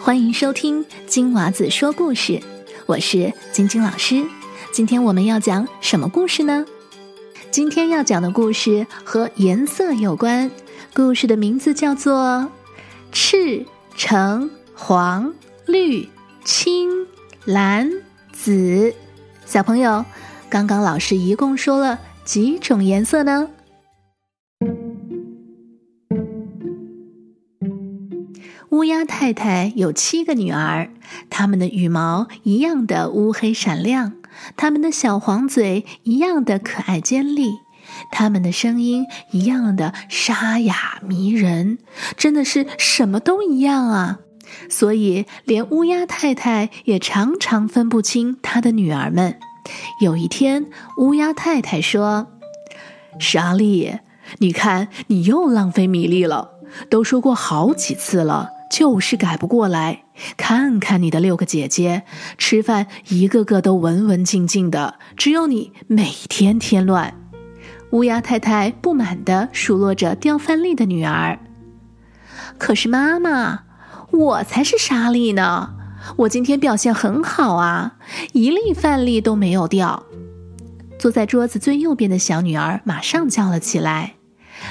欢迎收听金娃子说故事，我是晶晶老师。今天我们要讲什么故事呢？今天要讲的故事和颜色有关，故事的名字叫做《赤橙黄绿青蓝紫》。小朋友，刚刚老师一共说了几种颜色呢？乌鸦太太有七个女儿，她们的羽毛一样的乌黑闪亮，她们的小黄嘴一样的可爱尖利，她们的声音一样的沙哑迷人，真的是什么都一样啊！所以连乌鸦太太也常常分不清她的女儿们。有一天，乌鸦太太说：“莎莉，你看你又浪费米粒了，都说过好几次了。”就是改不过来。看看你的六个姐姐，吃饭一个个都文文静静的，只有你每天添乱。乌鸦太太不满地数落着掉饭粒的女儿。可是妈妈，我才是沙粒呢！我今天表现很好啊，一粒饭粒都没有掉。坐在桌子最右边的小女儿马上叫了起来。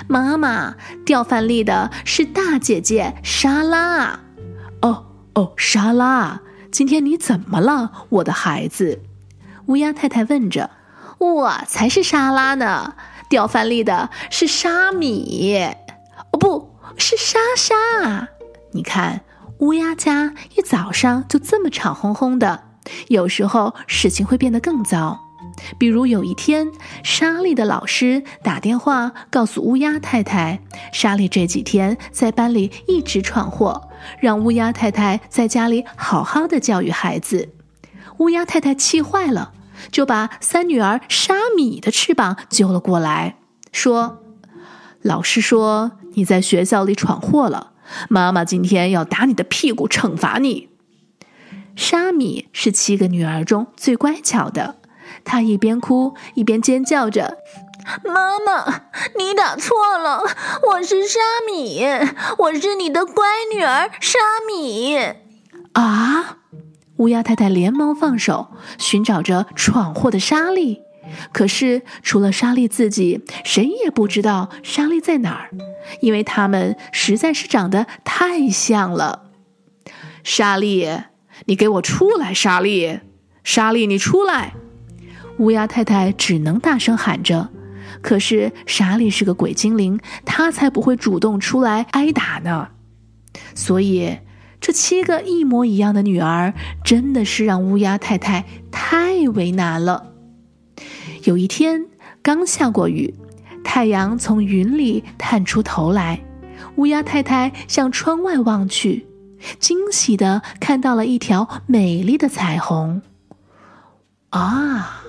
妈妈，掉饭粒的是大姐姐莎拉。哦哦，莎拉，今天你怎么了，我的孩子？乌鸦太太问着。我才是莎拉呢，掉饭粒的是沙米。哦，不是莎莎。你看，乌鸦家一早上就这么吵哄哄的，有时候事情会变得更糟。比如有一天，莎莉的老师打电话告诉乌鸦太太，莎莉这几天在班里一直闯祸，让乌鸦太太在家里好好的教育孩子。乌鸦太太气坏了，就把三女儿沙米的翅膀揪了过来，说：“老师说你在学校里闯祸了，妈妈今天要打你的屁股惩罚你。”沙米是七个女儿中最乖巧的。他一边哭一边尖叫着：“妈妈，你打错了，我是沙米，我是你的乖女儿沙米。”啊！乌鸦太太连忙放手，寻找着闯祸的莎莉。可是除了莎莉自己，谁也不知道莎莉在哪儿，因为他们实在是长得太像了。莎莉，你给我出来！莎莉，莎莉，你出来！乌鸦太太只能大声喊着，可是莎莉是个鬼精灵，她才不会主动出来挨打呢。所以，这七个一模一样的女儿真的是让乌鸦太太太为难了。有一天，刚下过雨，太阳从云里探出头来，乌鸦太太向窗外望去，惊喜的看到了一条美丽的彩虹。啊！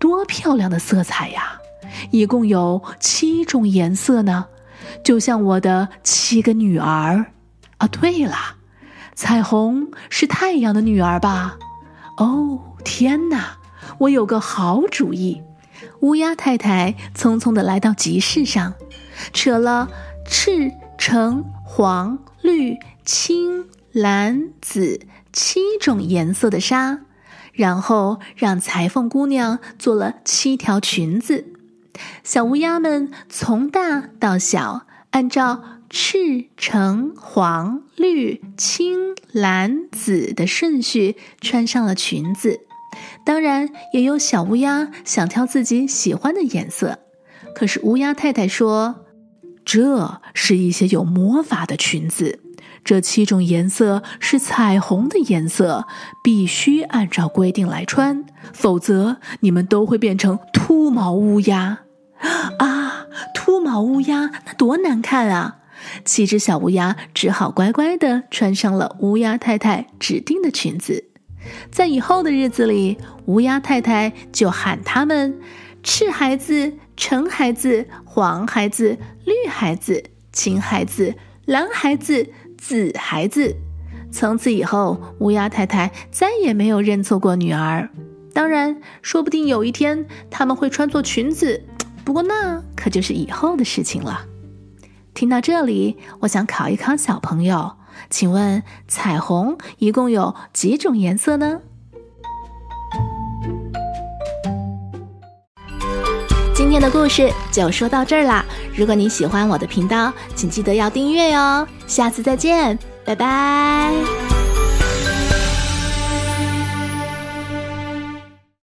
多漂亮的色彩呀！一共有七种颜色呢，就像我的七个女儿。啊，对了，彩虹是太阳的女儿吧？哦，天哪！我有个好主意。乌鸦太太匆匆地来到集市上，扯了赤、橙、黄、绿、青、蓝、紫七种颜色的纱。然后让裁缝姑娘做了七条裙子，小乌鸦们从大到小，按照赤、橙、黄、绿、青、蓝、紫的顺序穿上了裙子。当然，也有小乌鸦想挑自己喜欢的颜色，可是乌鸦太太说：“这是一些有魔法的裙子。”这七种颜色是彩虹的颜色，必须按照规定来穿，否则你们都会变成秃毛乌鸦。啊，秃毛乌鸦那多难看啊！七只小乌鸦只好乖乖地穿上了乌鸦太太指定的裙子。在以后的日子里，乌鸦太太就喊他们“赤孩子”“橙孩子”“黄孩子”“绿孩子”“青孩子”“蓝孩子”。子孩子，从此以后，乌鸦太太再也没有认错过女儿。当然，说不定有一天他们会穿错裙子，不过那可就是以后的事情了。听到这里，我想考一考小朋友，请问彩虹一共有几种颜色呢？今天的故事就说到这儿啦。如果你喜欢我的频道，请记得要订阅哟。下次再见，拜拜。